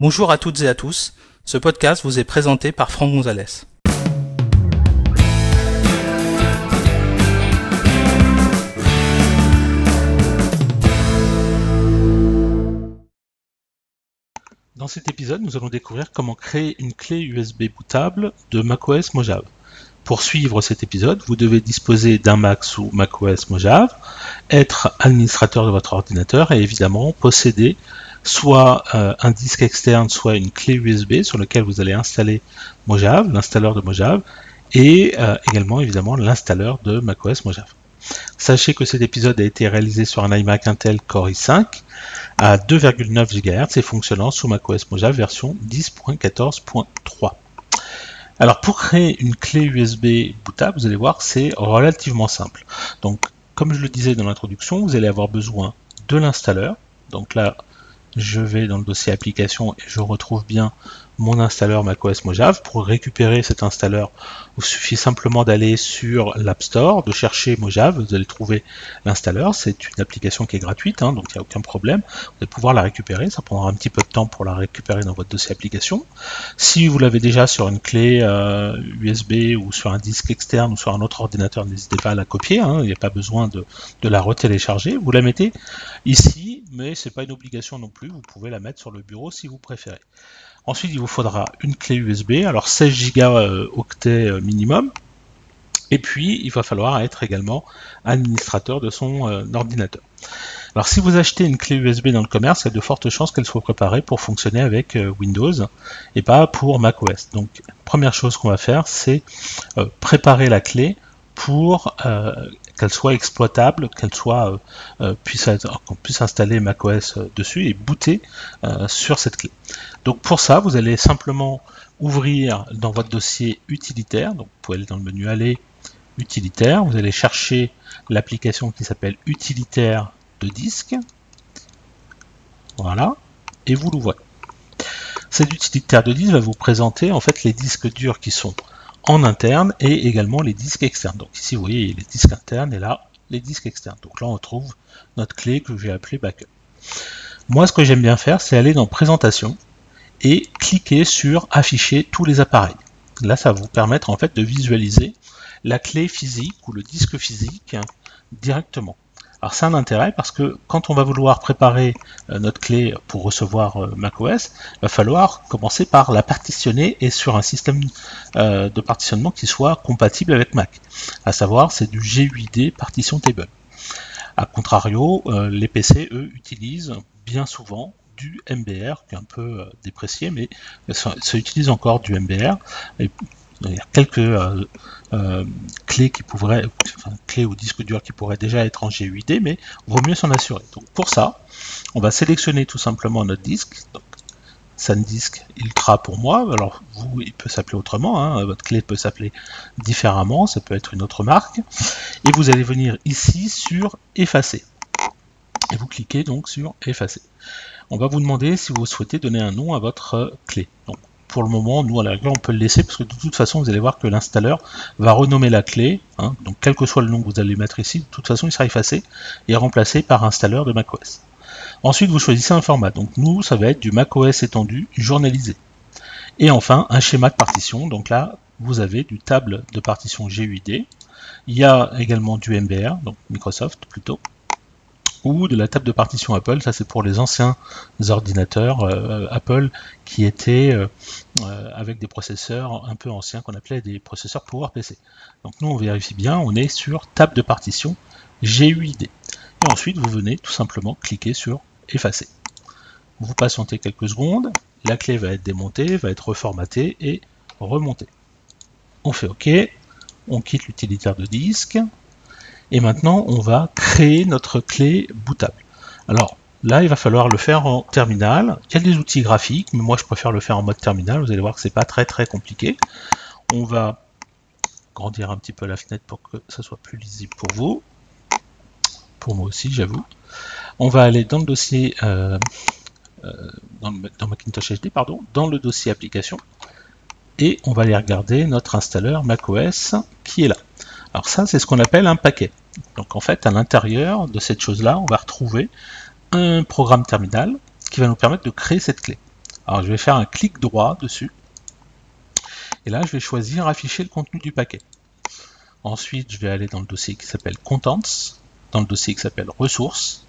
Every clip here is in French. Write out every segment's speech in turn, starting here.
Bonjour à toutes et à tous, ce podcast vous est présenté par Franck Gonzalez. Dans cet épisode, nous allons découvrir comment créer une clé USB bootable de macOS Mojave. Pour suivre cet épisode, vous devez disposer d'un Mac sous macOS Mojave, être administrateur de votre ordinateur et évidemment posséder soit euh, un disque externe, soit une clé USB sur laquelle vous allez installer Mojave, l'installeur de Mojave, et euh, également évidemment l'installeur de macOS Mojave. Sachez que cet épisode a été réalisé sur un iMac Intel Core i5 à 2,9 GHz et fonctionnant sous macOS Mojave version 10.14.3. Alors pour créer une clé USB bootable, vous allez voir, c'est relativement simple. Donc comme je le disais dans l'introduction, vous allez avoir besoin de l'installeur. Donc là, je vais dans le dossier application et je retrouve bien mon installeur macOS Mojave. Pour récupérer cet installeur, il suffit simplement d'aller sur l'App Store, de chercher Mojave, vous allez trouver l'installeur. C'est une application qui est gratuite, hein, donc il n'y a aucun problème. Vous allez pouvoir la récupérer, ça prendra un petit peu de temps pour la récupérer dans votre dossier application. Si vous l'avez déjà sur une clé USB euh, ou sur un disque externe ou sur un autre ordinateur, n'hésitez pas à la copier, hein. il n'y a pas besoin de, de la retélécharger. Vous la mettez ici, mais c'est pas une obligation non plus, vous pouvez la mettre sur le bureau si vous préférez. Ensuite, il vous faudra une clé USB, alors 16 Go euh, euh, minimum. Et puis, il va falloir être également administrateur de son euh, ordinateur. Alors, si vous achetez une clé USB dans le commerce, il y a de fortes chances qu'elle soit préparée pour fonctionner avec Windows et pas pour macOS. Donc, première chose qu'on va faire, c'est préparer la clé pour qu'elle soit exploitable, qu'elle soit euh, euh, puisse qu'on puisse installer macOS euh, dessus et booter sur cette clé. Donc pour ça, vous allez simplement ouvrir dans votre dossier utilitaire. Donc vous pouvez aller dans le menu aller utilitaire. Vous allez chercher l'application qui s'appelle utilitaire de disque. Voilà, et vous l'ouvrez. Cet utilitaire de disque va vous présenter en fait les disques durs qui sont en interne et également les disques externes. Donc ici, vous voyez les disques internes et là, les disques externes. Donc là, on trouve notre clé que j'ai appelée backup. Moi, ce que j'aime bien faire, c'est aller dans présentation et cliquer sur afficher tous les appareils. Là, ça va vous permettre en fait de visualiser la clé physique ou le disque physique directement. Alors c'est un intérêt parce que quand on va vouloir préparer euh, notre clé pour recevoir euh, macOS, il va falloir commencer par la partitionner et sur un système euh, de partitionnement qui soit compatible avec Mac. À savoir, c'est du GUID partition table. A contrario, les PC, eux, utilisent bien souvent du MBR, qui est un peu déprécié, mais ça, utilise encore du MBR. Il y a quelques euh, euh, clés qui pourraient, enfin, clés ou disques durs qui pourraient déjà être en GUID, mais vaut mieux s'en assurer. Donc pour ça, on va sélectionner tout simplement notre disque. Donc, SanDisk Ultra pour moi. Alors vous, il peut s'appeler autrement. Hein. Votre clé peut s'appeler différemment. Ça peut être une autre marque. Et vous allez venir ici sur effacer. Et vous cliquez donc sur effacer. On va vous demander si vous souhaitez donner un nom à votre clé. Donc pour le moment, nous à la on peut le laisser parce que de toute façon, vous allez voir que l'installeur va renommer la clé. Hein. donc, quel que soit le nom que vous allez mettre ici, de toute façon, il sera effacé et remplacé par installeur de macOS. Ensuite, vous choisissez un format. Donc, nous, ça va être du macOS étendu journalisé. Et enfin, un schéma de partition. Donc là, vous avez du table de partition GUID. Il y a également du MBR, donc Microsoft plutôt ou de la table de partition Apple. Ça, c'est pour les anciens ordinateurs euh, Apple qui étaient euh, euh, avec des processeurs un peu anciens qu'on appelait des processeurs PowerPC. Donc nous, on vérifie bien, on est sur table de partition GUID. Et ensuite, vous venez tout simplement cliquer sur effacer. Vous patientez quelques secondes, la clé va être démontée, va être reformatée et remontée. On fait OK, on quitte l'utilitaire de disque, et maintenant, on va créer notre clé bootable. Alors là, il va falloir le faire en terminal. Il y a des outils graphiques, mais moi je préfère le faire en mode terminal. Vous allez voir que c'est pas très très compliqué. On va grandir un petit peu la fenêtre pour que ça soit plus lisible pour vous. Pour moi aussi, j'avoue. On va aller dans le dossier euh, euh, dans, Macintosh HD, pardon, dans le dossier application, et on va aller regarder notre installeur macOS qui est là. Alors ça, c'est ce qu'on appelle un paquet. Donc en fait, à l'intérieur de cette chose-là, on va retrouver un programme terminal qui va nous permettre de créer cette clé. Alors je vais faire un clic droit dessus. Et là, je vais choisir afficher le contenu du paquet. Ensuite, je vais aller dans le dossier qui s'appelle Contents, dans le dossier qui s'appelle Ressources.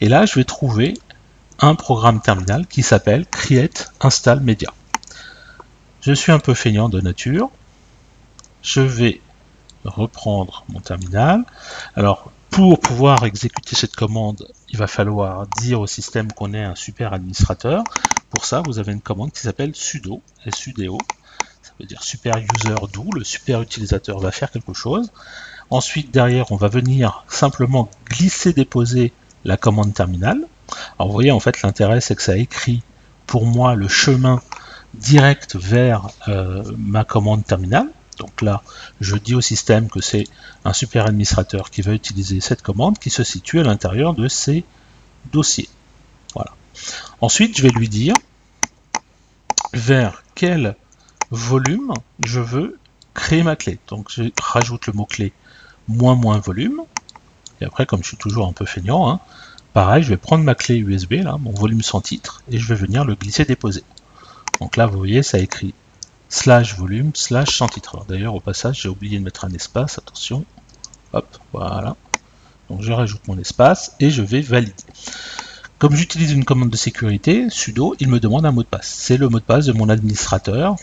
Et là, je vais trouver un programme terminal qui s'appelle Create Install Media. Je suis un peu feignant de nature. Je vais reprendre mon terminal. Alors, pour pouvoir exécuter cette commande, il va falloir dire au système qu'on est un super administrateur. Pour ça, vous avez une commande qui s'appelle sudo, sudo. Ça veut dire super user do, le super utilisateur va faire quelque chose. Ensuite, derrière, on va venir simplement glisser-déposer la commande terminal. Alors, vous voyez, en fait, l'intérêt, c'est que ça écrit pour moi le chemin direct vers euh, ma commande terminale. Donc là, je dis au système que c'est un super administrateur qui va utiliser cette commande qui se situe à l'intérieur de ces dossiers. Voilà. Ensuite, je vais lui dire vers quel volume je veux créer ma clé. Donc je rajoute le mot-clé moins moins volume. Et après, comme je suis toujours un peu feignant, hein, pareil, je vais prendre ma clé USB, là, mon volume sans titre, et je vais venir le glisser déposer. Donc là, vous voyez, ça écrit slash volume slash sans titre. D'ailleurs, au passage, j'ai oublié de mettre un espace, attention. Hop, voilà. Donc je rajoute mon espace et je vais valider. Comme j'utilise une commande de sécurité, sudo, il me demande un mot de passe. C'est le mot de passe de mon administrateur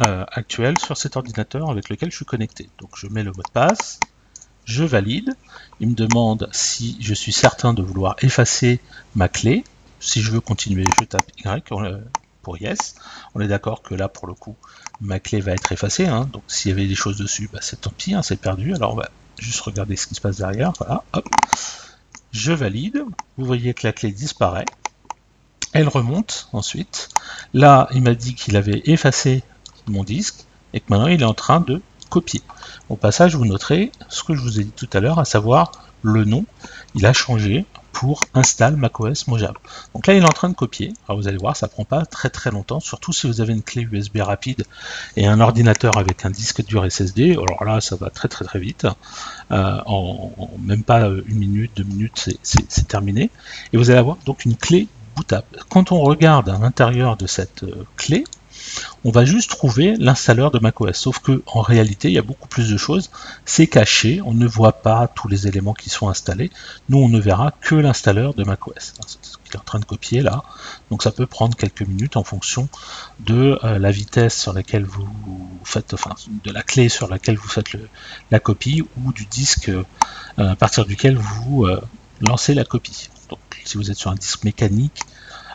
euh, actuel sur cet ordinateur avec lequel je suis connecté. Donc je mets le mot de passe, je valide. Il me demande si je suis certain de vouloir effacer ma clé. Si je veux continuer, je tape Y pour yes. On est d'accord que là, pour le coup, ma clé va être effacée. Hein. donc s'il y avait des choses dessus, bah, c'est tant pis, hein, c'est perdu. Alors on va juste regarder ce qui se passe derrière. Voilà, hop. Je valide. Vous voyez que la clé disparaît. Elle remonte ensuite. Là, il m'a dit qu'il avait effacé mon disque et que maintenant il est en train de copier. Au passage, vous noterez ce que je vous ai dit tout à l'heure, à savoir le nom. Il a changé pour install macOS Mojave. Donc là, il est en train de copier. Vous allez voir, ça prend pas très très longtemps, surtout si vous avez une clé USB rapide et un ordinateur avec un disque dur SSD. Alors là, ça va très très très vite. Euh, en, même pas une minute, deux minutes, c'est terminé. Et vous allez avoir donc une clé bootable. Quand on regarde à l'intérieur de cette euh, clé, on va juste trouver l'installeur de macOS. Sauf que en réalité, il y a beaucoup plus de choses. C'est caché, on ne voit pas tous les éléments qui sont installés. Nous, on ne verra que l'installeur de macOS. C'est ce qu'il est en train de copier là. Donc ça peut prendre quelques minutes en fonction de euh, la vitesse sur laquelle vous faites, enfin, de la clé sur laquelle vous faites la copie ou du disque euh, à partir duquel vous euh, lancez la copie. Donc si vous êtes sur un disque mécanique,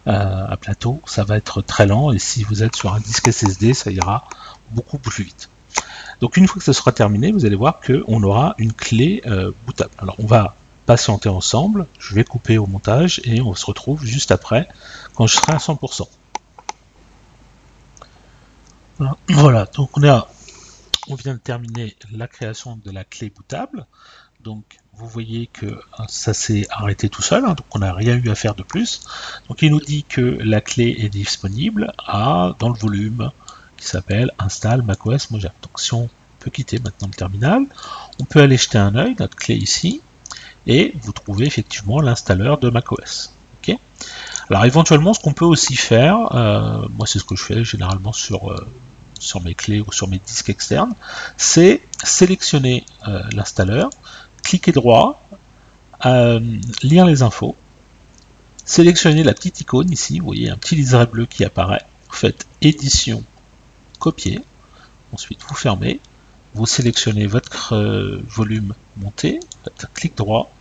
euh, à plateau, ça va être très lent et si vous êtes sur un disque SSD, ça ira beaucoup plus vite. Donc une fois que ce sera terminé, vous allez voir qu'on aura une clé euh, bootable. Alors on va patienter ensemble, je vais couper au montage et on se retrouve juste après quand je serai à 100%. Voilà, donc on, a, on vient de terminer la création de la clé bootable. Donc vous voyez que hein, ça s'est arrêté tout seul, hein, donc on n'a rien eu à faire de plus. Donc il nous dit que la clé est disponible dans le volume qui s'appelle install macOS Mojave. Donc si on peut quitter maintenant le terminal, on peut aller jeter un œil, notre clé ici, et vous trouvez effectivement l'installeur de macOS. Alors éventuellement ce qu'on peut aussi faire, euh, moi c'est ce que je fais généralement sur, euh, sur mes clés ou sur mes disques externes, c'est sélectionner euh, l'installeur, cliquez droit, euh, lire les infos, sélectionnez la petite icône ici, vous voyez un petit liseré bleu qui apparaît, vous faites édition, copier, ensuite vous fermez, vous sélectionnez votre euh, volume monté, faites clic droit,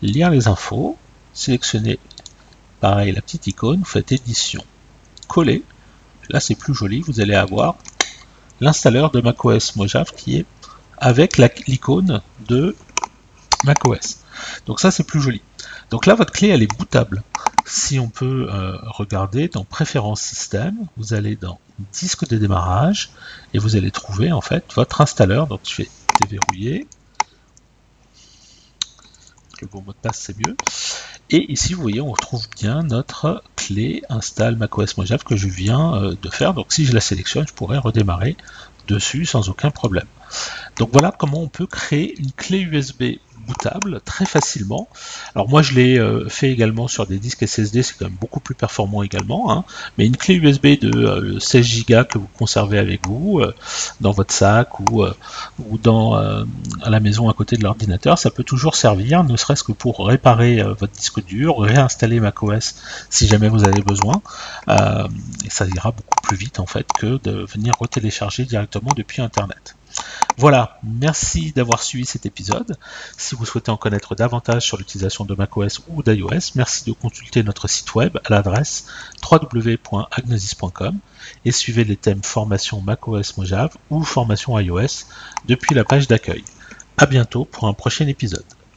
lire les infos, sélectionnez pareil la petite icône, vous faites édition, coller, là c'est plus joli, vous allez avoir l'installeur de macOS Mojave qui est avec l'icône de macOS. Donc ça c'est plus joli. Donc là votre clé elle est bootable. Si on peut euh, regarder dans préférences système, vous allez dans disque de démarrage et vous allez trouver en fait votre installeur. Donc je vais déverrouiller. Le bon mot de passe c'est mieux. Et ici vous voyez on retrouve bien notre clé install macOS Mojave que je viens euh, de faire. Donc si je la sélectionne, je pourrais redémarrer dessus sans aucun problème. Donc voilà comment on peut créer une clé USB bootable très facilement. Alors moi je l'ai euh, fait également sur des disques SSD, c'est quand même beaucoup plus performant également. Hein. Mais une clé USB de 16 Go que vous conservez avec vous dans votre sac ou, ou dans à la maison à côté de l'ordinateur, ça peut toujours servir, ne serait-ce que pour réparer votre disque dur, réinstaller macOS si jamais vous avez besoin. et ça ira beaucoup plus vite en fait que de venir retélécharger directement depuis Internet. Voilà, merci d'avoir suivi cet épisode. Si vous souhaitez en connaître davantage sur l'utilisation de macOS ou d'iOS, merci de consulter notre site web à l'adresse www.agnosis.com et suivez les thèmes formation macOS Mojave ou formation iOS depuis la page d'accueil. A bientôt pour un prochain épisode.